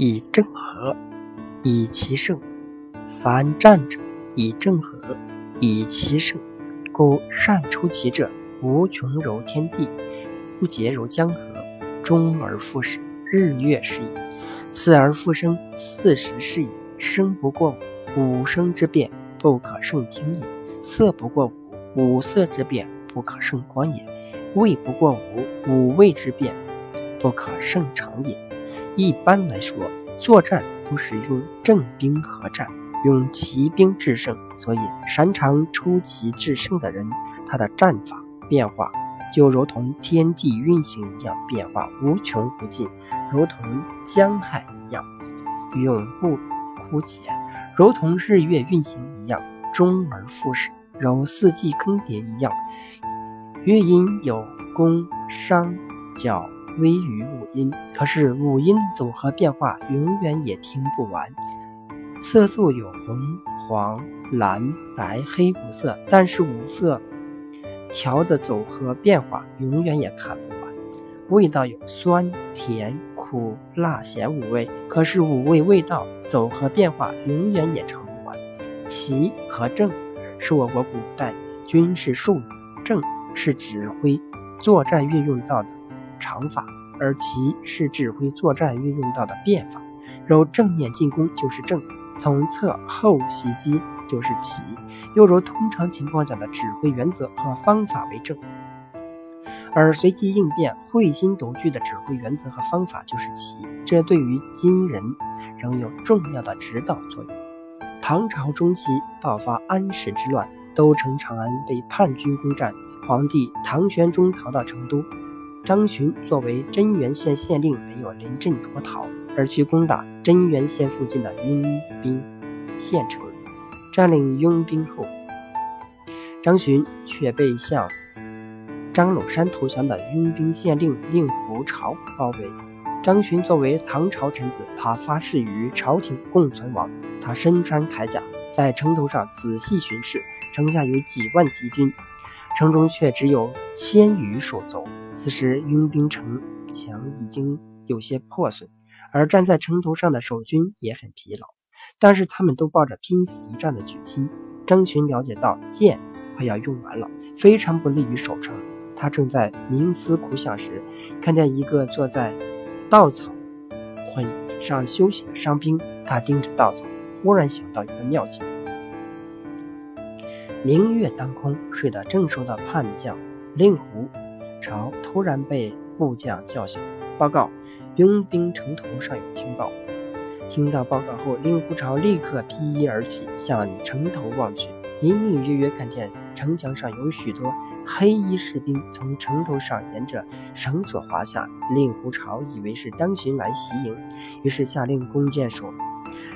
以正和，以其胜。凡战者，以正和，以其胜。故善出奇者，无穷柔天地，不竭柔江河，终而复始，日月是也。死而复生，四时是也。生不过五，五生之变不可胜听也；色不过五，五色之变不可胜观也；味不过五，五味之变不可胜长也。一般来说，作战都是用正兵合战，用奇兵制胜。所以，擅长出奇制胜的人，他的战法变化就如同天地运行一样，变化无穷无尽，如同江海一样，永不枯竭；如同日月运行一样，终而复始；如四季更迭一样，月阴有功商角。微于五音，可是五音的组合变化永远也听不完。色素有红、黄、蓝、白、黑五色，但是五色调的组合变化永远也看不完。味道有酸、甜、苦、辣、咸五味，可是五味味道组合变化永远也尝不完。奇和正是我国古代军事术语，正是指挥作战运用到的。长法，而奇是指挥作战运用到的变法。如正面进攻就是正，从侧后袭击就是奇。又如通常情况下的指挥原则和方法为正，而随机应变、会心独具的指挥原则和方法就是奇。这对于今人仍有重要的指导作用。唐朝中期爆发安史之乱，都城长安被叛军攻占，皇帝唐玄宗逃到成都。张巡作为真元县县令，没有临阵脱逃，而去攻打真元县附近的拥兵县城。占领拥兵后，张巡却被向张鲁山投降的拥兵县令令狐潮包围。张巡作为唐朝臣子，他发誓与朝廷共存亡。他身穿铠甲，在城头上仔细巡视，城下有几万敌军，城中却只有千余手足。此时，佣兵城墙已经有些破损，而站在城头上的守军也很疲劳，但是他们都抱着拼死一战的决心。张巡了解到剑快要用完了，非常不利于守城。他正在冥思苦想时，看见一个坐在稻草捆上休息的伤兵，他盯着稻草，忽然想到一个妙计。明月当空，睡得正熟的叛将令狐。朝突然被部将叫醒，报告佣兵城头上有听报。听到报告后，令狐潮立刻披衣而起，向城头望去，隐隐约约看见城墙上有许多黑衣士兵从城头上沿着绳索滑下。令狐潮以为是张巡来袭营，于是下令弓箭手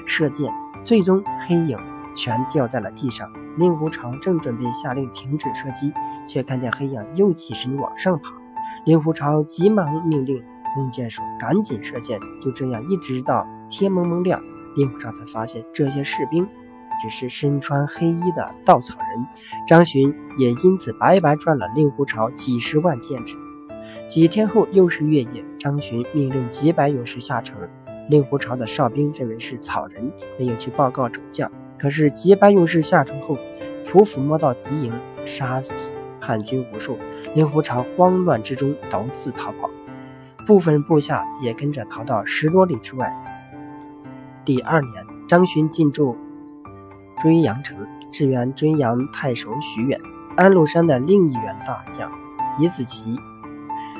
射箭，最终黑影全掉在了地上。令狐潮正准备下令停止射击，却看见黑影又起身往上爬。令狐潮急忙命令弓箭手赶紧射箭。就这样，一直到天蒙蒙亮，令狐潮才发现这些士兵只是身穿黑衣的稻草人。张巡也因此白白赚了令狐潮几十万箭纸。几天后，又是月夜，张巡命令几百勇士下城。令狐潮的哨兵认为是草人，没有去报告主将。可是几百勇士下城后，匍匐摸到敌营，杀死叛军无数。令狐潮慌乱之中独自逃跑，部分部下也跟着逃到十多里之外。第二年，张巡进驻追阳城，支援追阳太守许远。安禄山的另一员大将尹子奇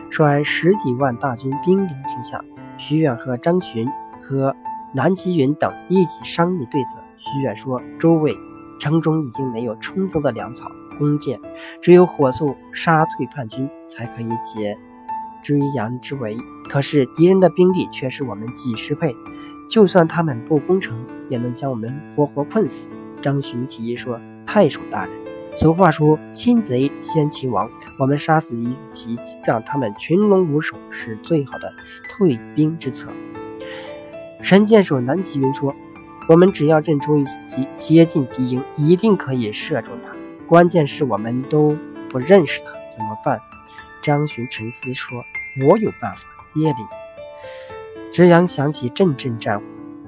率十几万大军兵临城下，许远和张巡和南极云等一起商议对策。徐远说：“诸位，城中已经没有充足的粮草、弓箭，只有火速杀退叛军，才可以解追阳之围。可是敌人的兵力却是我们几十倍，就算他们不攻城，也能将我们活活困死。”张巡提议说：“太守大人，俗话说‘擒贼先擒王’，我们杀死一骑，让他们群龙无首，是最好的退兵之策。”神箭手南极云说。我们只要认出一次机，接近敌营，一定可以射中他。关键是我们都不认识他，怎么办？张巡沉思说：“我有办法。”夜里，只阳响起阵阵战呼，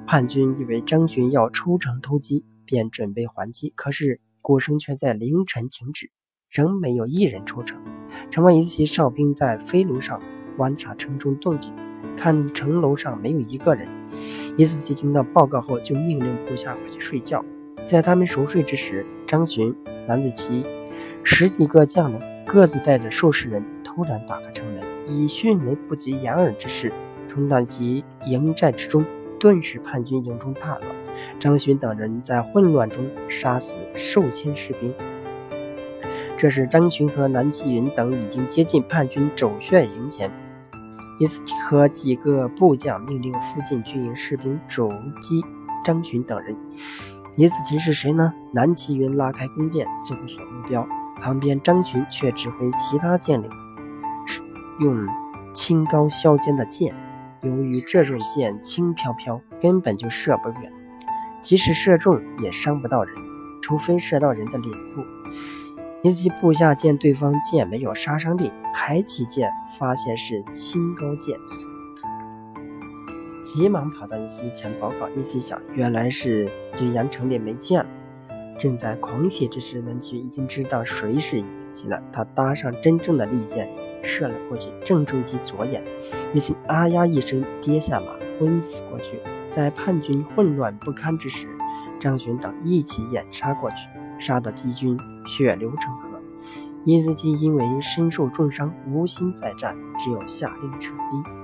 叛军以为张巡要出城偷鸡，便准备还击。可是鼓声却在凌晨停止，仍没有一人出城。城外一骑哨兵在飞炉上观察城中动静，看城楼上没有一个人。一子骑听到报告后，就命令部下回去睡觉。在他们熟睡之时，张巡、蓝子琪十几个将领各自带着数十人，突然打开城门，以迅雷不及掩耳之势冲到其营寨之中，顿时叛军营中大乱。张巡等人在混乱中杀死数千士兵。这时，张巡和南霁云等已经接近叛军走穴营前。伊斯和几个部将命令附近军营士兵肘击张巡等人。李子琴是谁呢？南齐云拉开弓箭，搜索目标。旁边张巡却指挥其他将领用轻高削尖的箭。由于这种箭轻飘飘，根本就射不远，即使射中也伤不到人，除非射到人的脸部。一及部下见对方剑没有杀伤力，抬起剑，发现是青高剑，急忙跑到一齐前报告。一齐想，原来是军阳城里没剑了。正在狂喜之时，南齐已经知道谁是一齐了。他搭上真正的利剑，射了过去，正中其左眼。一齐啊呀一声跌下马，昏死过去。在叛军混乱不堪之时，张巡等一起掩杀过去。杀的敌军血流成河，伊斯基因为身受重伤，无心再战，只有下令撤兵。